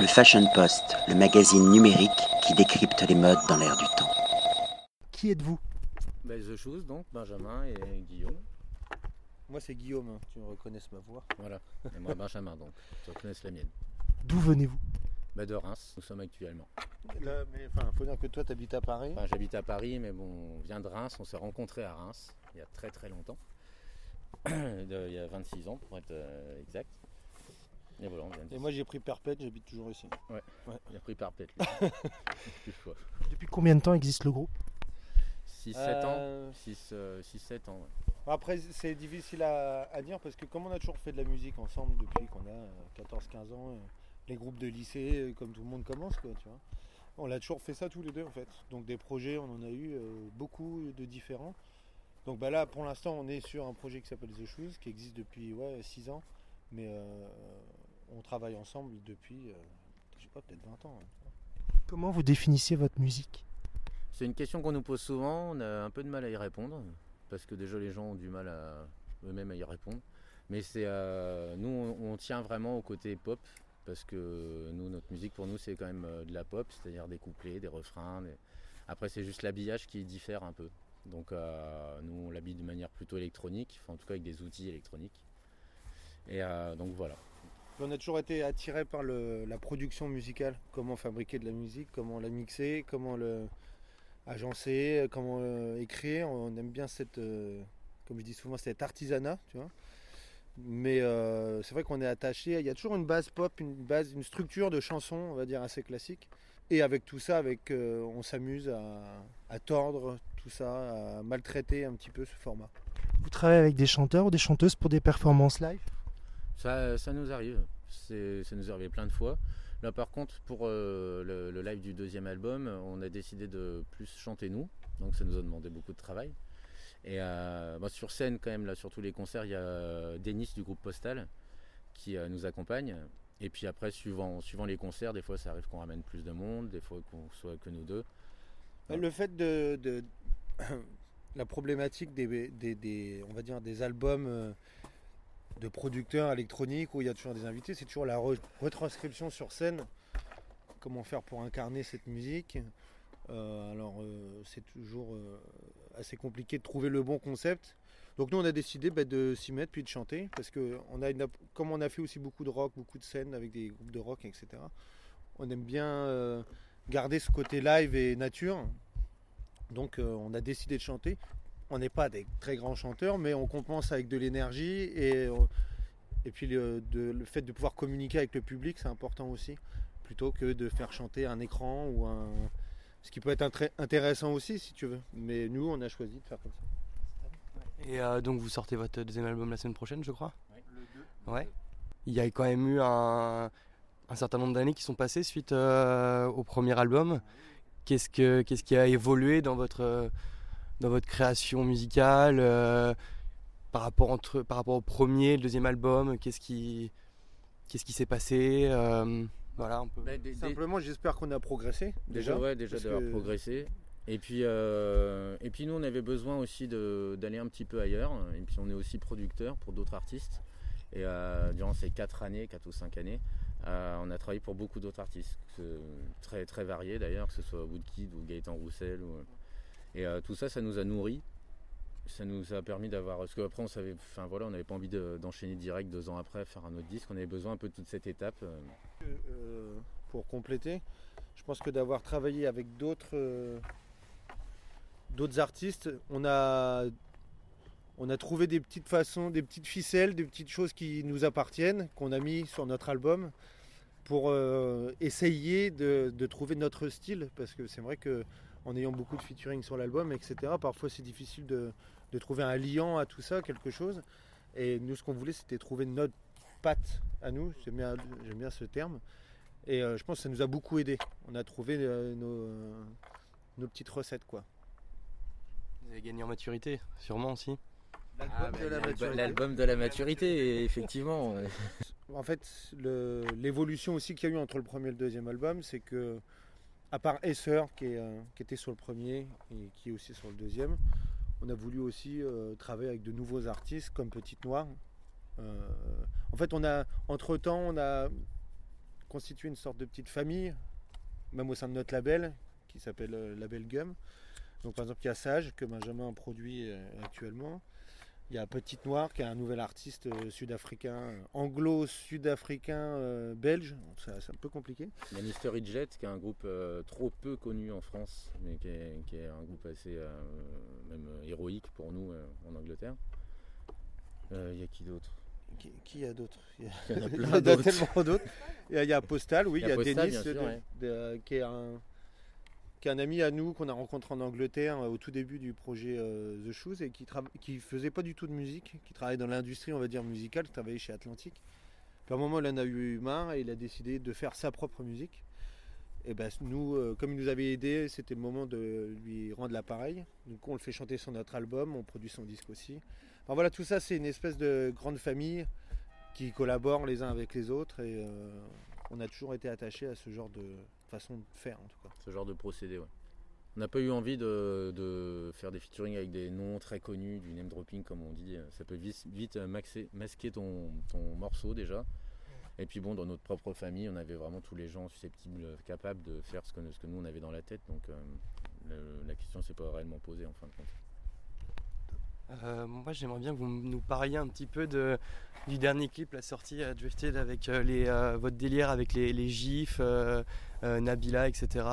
Le Fashion Post, le magazine numérique qui décrypte les modes dans l'air du temps. Qui êtes-vous? Ben, The Shoes, donc Benjamin et Guillaume. Moi, c'est Guillaume, hein. tu reconnais ma voix. Voilà. Et moi, Benjamin, donc. Tu reconnais la mienne. D'où venez-vous? Ben, de Reims, nous sommes actuellement. Là, mais enfin, faut dire que toi, tu habites à Paris. Enfin, j'habite à Paris, mais bon, on vient de Reims. On s'est rencontrés à Reims il y a très très longtemps. Il y a 26 ans, pour être euh, exact. Et voilà, on vient de Et moi, j'ai pris Perpète, j'habite toujours ici. Il a pris lui. Choix. Depuis combien de temps existe le groupe? 6-7 ans Euh, 6-7 ans, ouais. Après, c'est difficile à, à dire parce que comme on a toujours fait de la musique ensemble depuis qu'on a 14-15 ans, euh, les groupes de lycée, euh, comme tout le monde commence, quoi, tu vois. On a toujours fait ça tous les deux en fait. Donc des projets, on en a eu euh, beaucoup de différents. Donc bah là, pour l'instant, on est sur un projet qui s'appelle The Shoes, qui existe depuis ouais, 6 ans. Mais euh, on travaille ensemble depuis, euh, je sais pas, peut-être 20 ans. hein. Comment vous définissiez votre musique? C'est une question qu'on nous pose souvent, on a un peu de mal à y répondre, parce que déjà les gens ont du mal à eux-mêmes à y répondre. Mais c'est euh, nous on, on tient vraiment au côté pop, parce que nous notre musique pour nous c'est quand même euh, de la pop, c'est-à-dire des couplets, des refrains. des- Après c'est juste l'habillage qui diffère un peu. Donc euh, nous on l'habille de manière plutôt électronique, enfin en tout cas avec des outils électroniques. Et euh, donc voilà. On a toujours été attiré par la production musicale, comment fabriquer de la musique, comment la mixer, comment le agencer, comment euh, écrire. On aime bien cette, euh, comme je dis souvent, cet artisanat, tu vois. Mais euh, c'est vrai qu'on est attaché. Il y a toujours une base pop, une base, une structure de chansons, on va dire assez classique. Et avec tout ça, avec, on s'amuse à tordre tout ça, à maltraiter un petit peu ce format. Vous travaillez avec des chanteurs ou des chanteuses pour des performances live? Ça, ça nous arrive. Ça nous est arrivé plein de fois. Là, par contre, pour euh, le, live du deuxième album, on a décidé de plus chanter nous. Donc, ça nous a demandé beaucoup de travail. Et euh, bah, sur scène, quand même, là, sur tous les concerts, il y a Denis du groupe Postal qui euh, nous accompagne. Et puis après, suivant, suivant les concerts, des fois, ça arrive qu'on ramène plus de monde, des fois qu'on soit que nous deux. Euh, Le fait de, de- la problématique des, des- on va dire des albums de producteurs électroniques où il y a toujours des invités, c'est toujours la re- retranscription sur scène. Comment faire pour incarner cette musique? Euh, Alors euh, c'est toujours euh, assez compliqué de trouver le bon concept. Donc nous on a décidé bah, de s'y mettre puis de chanter parce que comme on a fait aussi beaucoup de rock, beaucoup de scènes avec des groupes de rock, etc. On aime bien garder ce côté live et nature. Donc on a décidé de chanter. On n'est pas des très grands chanteurs, mais on compense avec de l'énergie et, euh, et puis le, de- le fait de pouvoir communiquer avec le public, c'est important aussi, plutôt que de faire chanter un écran ou un. Ce qui peut être intéressant aussi si tu veux. Mais nous, on a choisi de faire comme ça. Et euh, donc vous sortez votre deuxième album la semaine prochaine, je crois? Ouais. Il y a quand même eu un, un certain nombre d'années qui sont passées suite euh, au premier album. Qu'est-ce, que, qu'est-ce qui a évolué dans votre, euh, dans votre création musicale euh, par, rapport entre, par rapport au premier, le deuxième album Qu'est-ce qui, qu'est-ce qui s'est passé euh, Voilà, un peu. Bah, des- des- Simplement, j'espère qu'on a progressé. Déjà, Déjà, ouais, déjà d'avoir que- progressé. Et puis, euh, et puis nous, on avait besoin aussi de- d'aller un petit peu ailleurs. Et puis, on est aussi producteur pour d'autres artistes. Et euh, durant ces 4 années, 4 ou 5 années, euh, on a travaillé pour beaucoup d'autres artistes, très, très variés d'ailleurs, que ce soit Woodkid ou Gaëtan Roussel. ou- Et euh, tout ça, ça nous a nourris. Ça nous a permis d'avoir. Parce qu'après, on savait. Enfin voilà, on n'avait pas envie de- d'enchaîner direct deux ans après, faire un autre disque. On avait besoin un peu de toute cette étape. euh, Euh, pour compléter, je pense que d'avoir travaillé avec d'autres artistes, on a on a trouvé des petites façons, des petites ficelles, des petites choses qui nous appartiennent, qu'on a mis sur notre album pour essayer de trouver notre style, parce que c'est vrai que en ayant beaucoup de featuring sur l'album, etc., parfois c'est difficile de, de trouver un liant à tout ça, quelque chose. Et nous, ce qu'on voulait, c'était trouver notre patte à nous, j'aime bien, j'aime bien ce terme. Et euh, je pense que ça nous a beaucoup aidé. On a trouvé euh, nos, nos petites recettes, quoi. Vous avez gagné en maturité, sûrement aussi. Ah, bah, l'album- L'album de la maturité, effectivement. En fait, le- l'évolution aussi qu'il y a eu entre le premier et le deuxième album, c'est que, à part Esser, euh, qui était sur le premier et qui est aussi sur le deuxième, on a voulu aussi euh, travailler avec de nouveaux artistes comme Petite Noire. Euh, en fait, on a, entre temps, on a constitué une sorte de petite famille, même au sein de notre label, qui s'appelle Label Gum. Donc par exemple, il y a Sage, que Benjamin produit actuellement. Il y a Petite Noire, qui est un nouvel artiste euh, sud-africain, euh, anglo-sud-africain euh, belge. C'est un peu compliqué. Il y a Mystery Jet, qui est un groupe trop peu connu en France, mais qui est, qui est un groupe assez même héroïque pour nous en Angleterre. Il y a qui d'autre? Qui, qui y a d'autres Il y a- Il y en a plein d'autres. tellement d'autres. Il y a, il y a Postal, oui, il y a, Postal, Denis, bien sûr, de- ouais. de- qui, est un, qui est un ami à nous qu'on a rencontré en Angleterre euh, au tout début du projet euh, The Shoes et qui qui faisait pas du tout de musique, qui travaillait dans l'industrie, on va dire, musicale, qui travaillait chez Atlantic. Puis à un moment, il en a eu marre et il a décidé de faire sa propre musique. Et ben nous, euh, comme il nous avait aidé, c'était le moment de lui rendre l'appareil. Donc on le fait chanter sur notre album, on produit son disque aussi. Enfin voilà, tout ça c'est une espèce de grande famille qui collaborent les uns avec les autres et on a toujours été attaché à ce genre de façon de faire en tout cas. Ce genre de procédé, ouais. On n'a pas eu envie de, de faire des featuring avec des noms très connus, du name dropping comme on dit. Ça peut vite, vite maxer- masquer ton, ton morceau déjà. Et puis bon, dans notre propre famille, on avait vraiment tous les gens susceptibles, capables de faire ce que, ce que nous on avait dans la tête. Donc euh, le- la question s'est pas réellement posée en fin de compte. Euh, moi, j'aimerais bien que vous nous parliez un petit peu de, du dernier clip, la sortie à Drifted, avec euh, les, euh, votre délire avec les, les gifs, euh, euh, Nabila, etc.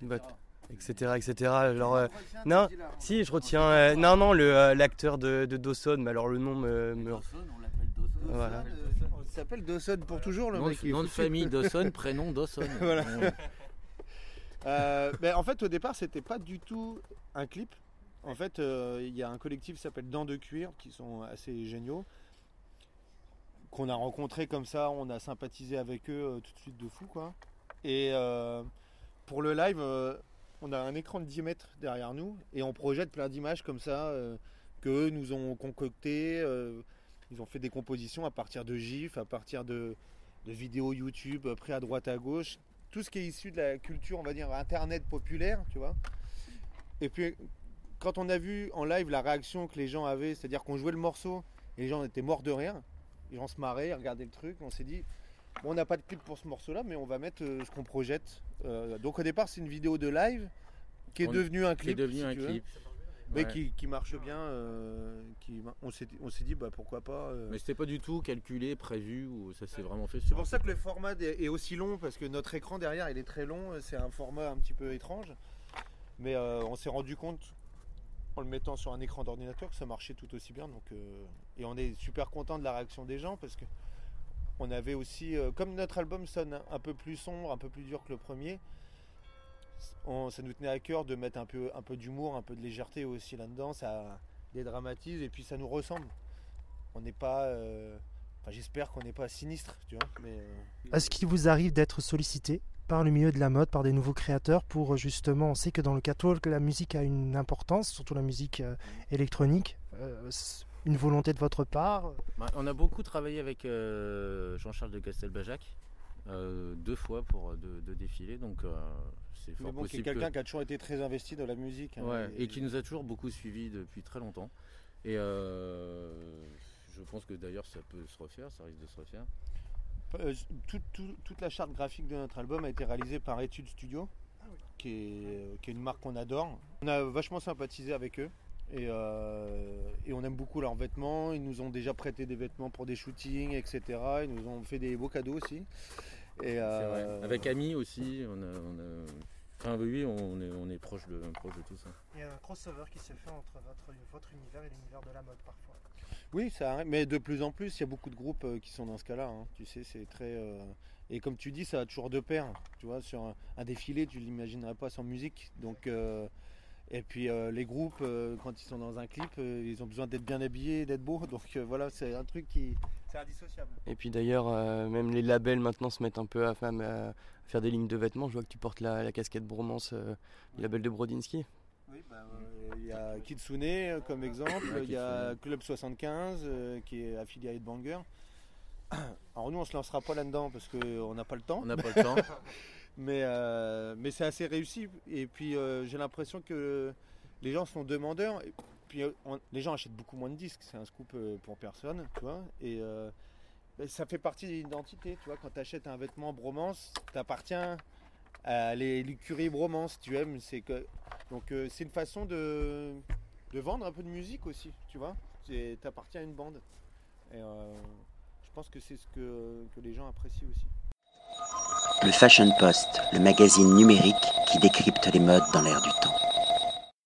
Votre- etc. etc. Alors, euh, non, si, je retiens. euh, non, non, le, euh, l'acteur de, de Dawson, mais alors le nom me. me- on l'appelle Dawson. Voilà. On s'appelle Dawson pour toujours le Nom, mec. de, il est nom de foutu. famille Dawson, prénom Dawson. Voilà. Euh, ben, en fait, au départ, c'était pas du tout un clip. En fait, euh, il y a un collectif qui s'appelle Dents de Cuir, qui sont assez géniaux, qu'on a rencontré comme ça, on a sympathisé avec eux euh, tout de suite de fou, quoi. Et euh, pour le live, on a un écran de 10 mètres derrière nous et on projette plein d'images comme ça euh, que nous ont concoctées. ils ont fait des compositions à partir de gifs, à partir de, de vidéos YouTube pris à droite à gauche, tout ce qui est issu de la culture, on va dire, internet populaire, tu vois. Et puis, quand on a vu en live la réaction que les gens avaient, c'est-à-dire qu'on jouait le morceau et les gens étaient morts de rire, les gens se marraient, ils regardaient le truc, on s'est dit, bon, on n'a pas de clip pour ce morceau-là, mais on va mettre euh, ce qu'on projette. Euh, donc au départ, c'est une vidéo de live qui est On- devenue un Qui est clip. devenu si un clip. Mais Ouais. qui, qui marche bien. euh, qui, on s'est dit, bah, pourquoi pas. euh, Mais c'était pas du tout calculé, prévu, ou ça s'est vraiment fait c'est pour ça que le format est est aussi long, parce que notre écran derrière, il est très long. C'est un format un petit peu étrange. Mais euh, on s'est rendu compte, en le mettant sur un écran d'ordinateur, que ça marchait tout aussi bien. Euh, et on est super content de la réaction des gens, parce que on avait aussi, euh, comme notre album sonne un peu plus sombre, un peu plus dur que le premier, ça nous tenait à cœur de mettre un peu, d'humour, un peu de légèreté aussi là-dedans. Ça dédramatise et puis ça nous ressemble. On n'est pas... euh, j'espère qu'on n'est pas sinistre, tu vois. Est-ce qu'il vous arrive d'être sollicité par le milieu de la mode, par des nouveaux créateurs pour euh, justement, on sait que dans le catwalk, la musique a une importance, surtout la musique euh, électronique. Euh, une volonté de votre part Bah, on a beaucoup travaillé avec Jean-Charles de Castelbajac, euh, deux fois pour deux, deux défilés, donc euh, c'est mais fort bon, que- quelqu'un qui a toujours été très investi dans la musique. hein, Ouais, et qui nous a toujours beaucoup suivis depuis très longtemps. Et euh, je pense que d'ailleurs ça peut se refaire, ça risque de se refaire. Euh, tout- tout- toute la charte graphique de notre album a été réalisée par Etude Studio, qui, est, euh, qui est une marque qu'on adore. On a vachement sympathisé avec eux. Et, euh, et on aime beaucoup leurs vêtements. Ils nous ont déjà prêté des vêtements pour des shootings, etc. Ils nous ont fait des beaux cadeaux aussi. Et, euh, vrai. Avec Ami aussi, on a, on a- Enfin oui, on est, on est proche, de, proche de tout ça. Il y a un crossover qui se fait entre votre, votre univers et l'univers de la mode parfois. Oui, ça arrive, mais de plus en plus, il y a beaucoup de groupes euh, qui sont dans ce cas-là. hein. Tu sais, c'est très. euh, Et comme tu dis, ça va toujours de pair. Tu vois, sur un, un défilé, tu l'imaginerais pas sans musique. Donc, euh, et puis euh, les groupes, euh, quand ils sont dans un clip, euh, ils ont besoin d'être bien habillés, d'être beaux. Donc euh, voilà, c'est un truc qui, c'est indissociable. Et puis d'ailleurs, euh, même les labels maintenant se mettent un peu à, femme- à faire des lignes de vêtements. Je vois que tu portes la, la casquette Bromance, euh, du label de Brodinski. Oui, bah, euh, il y a Kitsune euh, comme exemple, Ouais, il y a. Club 75 euh, qui est affilié à Headbanger. Alors nous on se lancera pas là-dedans parce qu'on n'a pas le temps. On n'a pas le temps. Mais, euh, mais c'est assez réussi. Et puis euh, j'ai l'impression que les gens sont demandeurs. Et puis on- les gens achètent beaucoup moins de disques. C'est un scoop pour personne, tu vois. Et, euh, ça fait partie de l'identité. Tu vois, quand tu achètes un vêtement bromance, t'appartiens à l'écurie bromance. Tu aimes, c'est que donc euh, c'est une façon de, vendre un peu de musique aussi. Tu vois, t'appartiens à une bande. Et euh, je pense que c'est ce que, que les gens apprécient aussi. Le Fashion Post, le magazine numérique qui décrypte les modes dans l'air du temps.